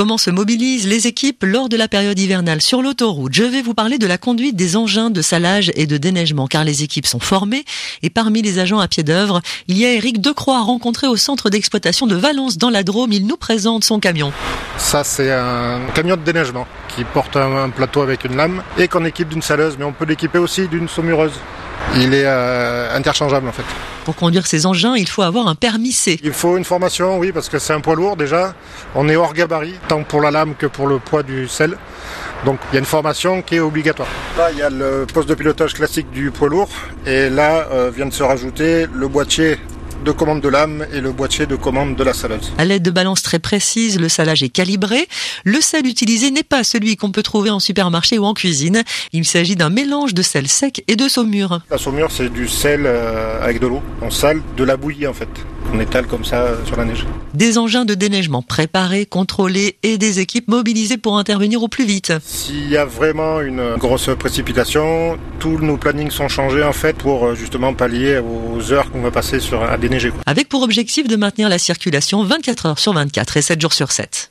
Comment se mobilisent les équipes lors de la période hivernale sur l'autoroute? Je vais vous parler de la conduite des engins de salage et de déneigement car les équipes sont formées et parmi les agents à pied d'œuvre, il y a Eric Decroix rencontré au centre d'exploitation de Valence dans la Drôme. Il nous présente son camion. Ça c'est un camion de déneigement qui porte un plateau avec une lame et qu'on équipe d'une saleuse mais on peut l'équiper aussi d'une saumureuse. Il est euh, interchangeable en fait. Pour conduire ces engins, il faut avoir un permis C. Il faut une formation, oui, parce que c'est un poids lourd déjà. On est hors gabarit, tant pour la lame que pour le poids du sel. Donc il y a une formation qui est obligatoire. Là, il y a le poste de pilotage classique du poids lourd. Et là, euh, vient de se rajouter le boîtier de commande de lame et le boîtier de commande de la saleuse. À l'aide de balances très précises, le salage est calibré. Le sel utilisé n'est pas celui qu'on peut trouver en supermarché ou en cuisine. Il s'agit d'un mélange de sel sec et de saumure. La saumure, c'est du sel euh, avec de l'eau. On sale de la bouillie en fait. On étale comme ça sur la neige. Des engins de déneigement préparés, contrôlés et des équipes mobilisées pour intervenir au plus vite. S'il y a vraiment une grosse précipitation, tous nos plannings sont changés en fait pour euh, justement pallier aux heures qu'on va passer sur à déneiger. Avec pour objectif de maintenir la circulation 24 heures sur 24 et 7 jours sur 7.